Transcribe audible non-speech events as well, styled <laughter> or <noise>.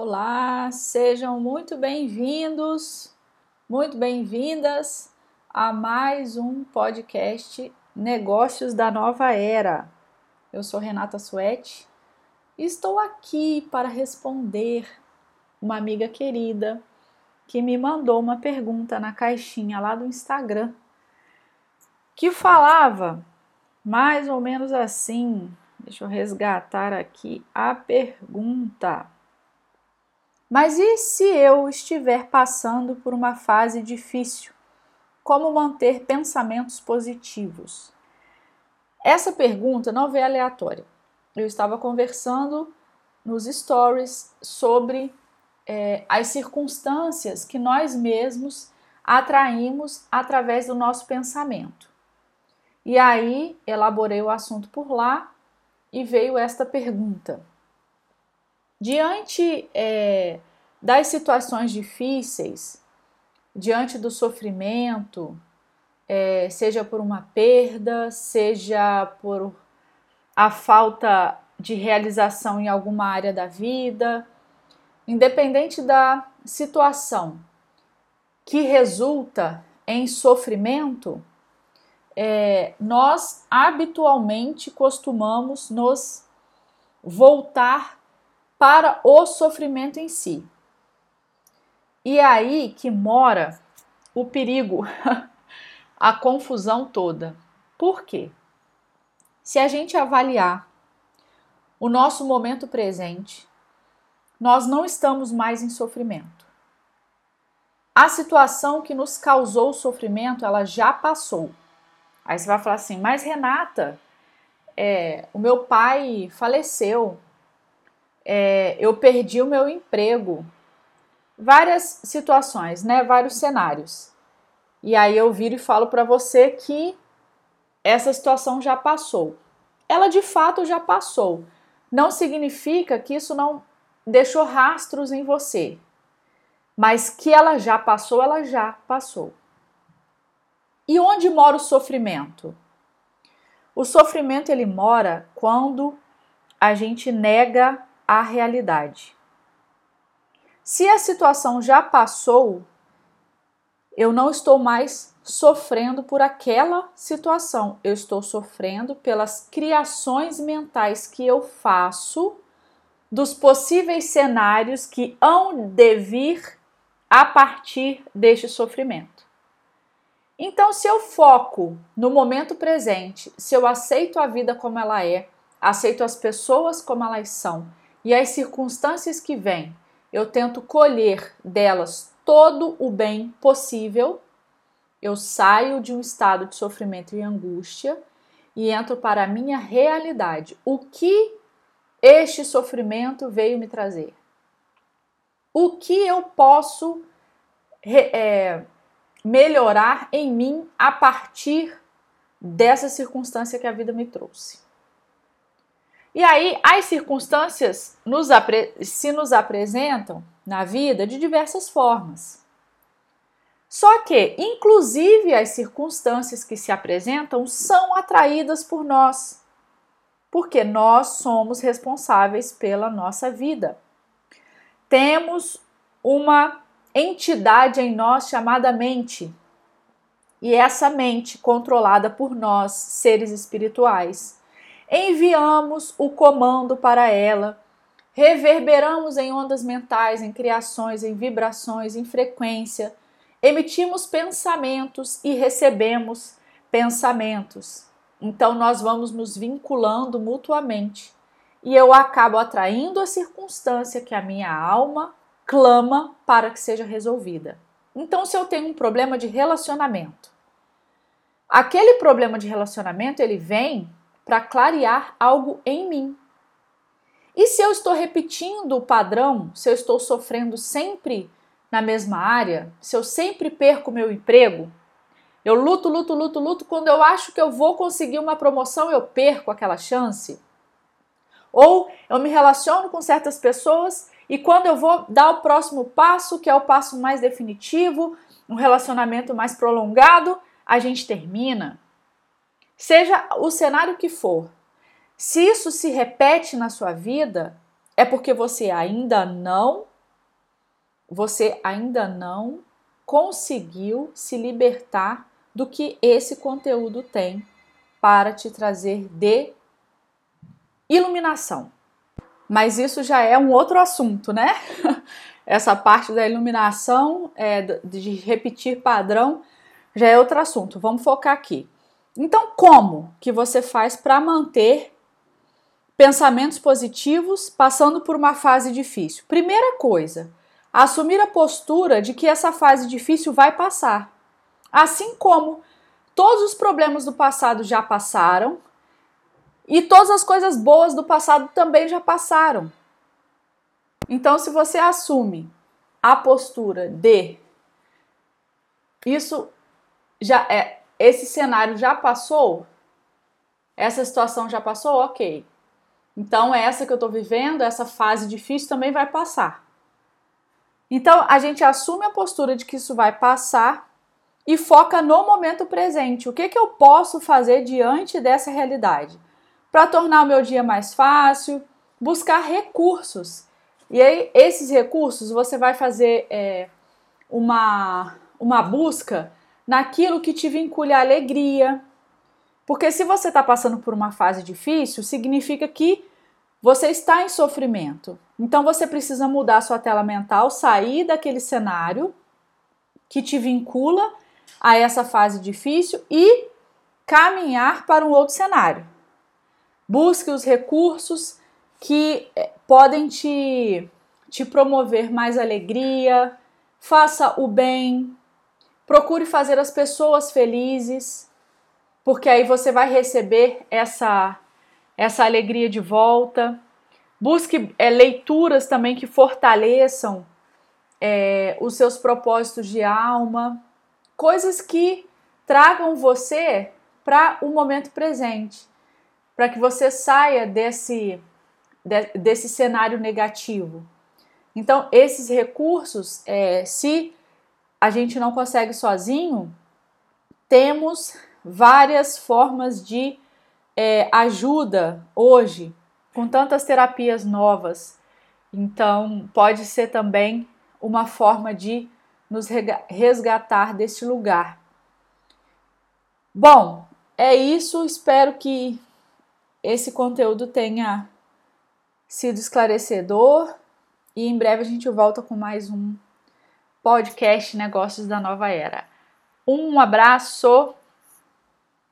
Olá, sejam muito bem-vindos, muito bem-vindas a mais um podcast Negócios da Nova Era. Eu sou Renata Suete e estou aqui para responder uma amiga querida que me mandou uma pergunta na caixinha lá do Instagram que falava mais ou menos assim. Deixa eu resgatar aqui a pergunta. Mas e se eu estiver passando por uma fase difícil? Como manter pensamentos positivos? Essa pergunta não veio aleatória. Eu estava conversando nos stories sobre é, as circunstâncias que nós mesmos atraímos através do nosso pensamento. E aí elaborei o assunto por lá e veio esta pergunta: Diante é, das situações difíceis, diante do sofrimento, é, seja por uma perda, seja por a falta de realização em alguma área da vida, independente da situação que resulta em sofrimento, é, nós habitualmente costumamos nos voltar para o sofrimento em si. E é aí que mora o perigo, <laughs> a confusão toda. Por quê? Se a gente avaliar o nosso momento presente, nós não estamos mais em sofrimento. A situação que nos causou sofrimento, ela já passou. Aí você vai falar assim, mas Renata, é, o meu pai faleceu, é, eu perdi o meu emprego. Várias situações, né? Vários cenários. E aí eu viro e falo para você que essa situação já passou. Ela de fato já passou. Não significa que isso não deixou rastros em você. Mas que ela já passou, ela já passou. E onde mora o sofrimento? O sofrimento ele mora quando a gente nega a realidade. Se a situação já passou, eu não estou mais sofrendo por aquela situação, eu estou sofrendo pelas criações mentais que eu faço dos possíveis cenários que hão de vir a partir deste sofrimento. Então, se eu foco no momento presente, se eu aceito a vida como ela é, aceito as pessoas como elas são e as circunstâncias que vêm, eu tento colher delas todo o bem possível, eu saio de um estado de sofrimento e angústia e entro para a minha realidade. O que este sofrimento veio me trazer? O que eu posso é, melhorar em mim a partir dessa circunstância que a vida me trouxe? E aí, as circunstâncias nos se nos apresentam na vida de diversas formas. Só que, inclusive, as circunstâncias que se apresentam são atraídas por nós, porque nós somos responsáveis pela nossa vida. Temos uma entidade em nós chamada mente, e essa mente, controlada por nós, seres espirituais, enviamos o comando para ela, reverberamos em ondas mentais, em criações, em vibrações, em frequência, emitimos pensamentos e recebemos pensamentos. Então nós vamos nos vinculando mutuamente e eu acabo atraindo a circunstância que a minha alma clama para que seja resolvida. Então, se eu tenho um problema de relacionamento, aquele problema de relacionamento ele vem para clarear algo em mim. E se eu estou repetindo o padrão, se eu estou sofrendo sempre na mesma área, se eu sempre perco meu emprego, eu luto, luto, luto, luto, quando eu acho que eu vou conseguir uma promoção, eu perco aquela chance. Ou eu me relaciono com certas pessoas e quando eu vou dar o próximo passo, que é o passo mais definitivo, um relacionamento mais prolongado, a gente termina. Seja o cenário que for, se isso se repete na sua vida, é porque você ainda não você ainda não conseguiu se libertar do que esse conteúdo tem para te trazer de iluminação. Mas isso já é um outro assunto, né? <laughs> Essa parte da iluminação, é, de repetir padrão, já é outro assunto. Vamos focar aqui. Então, como que você faz para manter pensamentos positivos passando por uma fase difícil? Primeira coisa, assumir a postura de que essa fase difícil vai passar. Assim como todos os problemas do passado já passaram, e todas as coisas boas do passado também já passaram. Então, se você assume a postura de isso já é esse cenário já passou, essa situação já passou, ok. Então, essa que eu estou vivendo, essa fase difícil também vai passar. Então, a gente assume a postura de que isso vai passar e foca no momento presente. O que, que eu posso fazer diante dessa realidade? para tornar o meu dia mais fácil, buscar recursos. E aí, esses recursos, você vai fazer é, uma, uma busca naquilo que te vincule à alegria. Porque se você está passando por uma fase difícil, significa que você está em sofrimento. Então você precisa mudar sua tela mental, sair daquele cenário que te vincula a essa fase difícil e caminhar para um outro cenário. Busque os recursos que eh, podem te, te promover mais alegria, faça o bem, procure fazer as pessoas felizes, porque aí você vai receber essa, essa alegria de volta. Busque é, leituras também que fortaleçam é, os seus propósitos de alma, coisas que tragam você para o momento presente para que você saia desse, de, desse cenário negativo. Então, esses recursos, é, se a gente não consegue sozinho, temos várias formas de é, ajuda hoje, com tantas terapias novas. Então, pode ser também uma forma de nos resgatar deste lugar. Bom, é isso. Espero que esse conteúdo tenha sido esclarecedor e em breve a gente volta com mais um podcast Negócios da Nova Era. Um abraço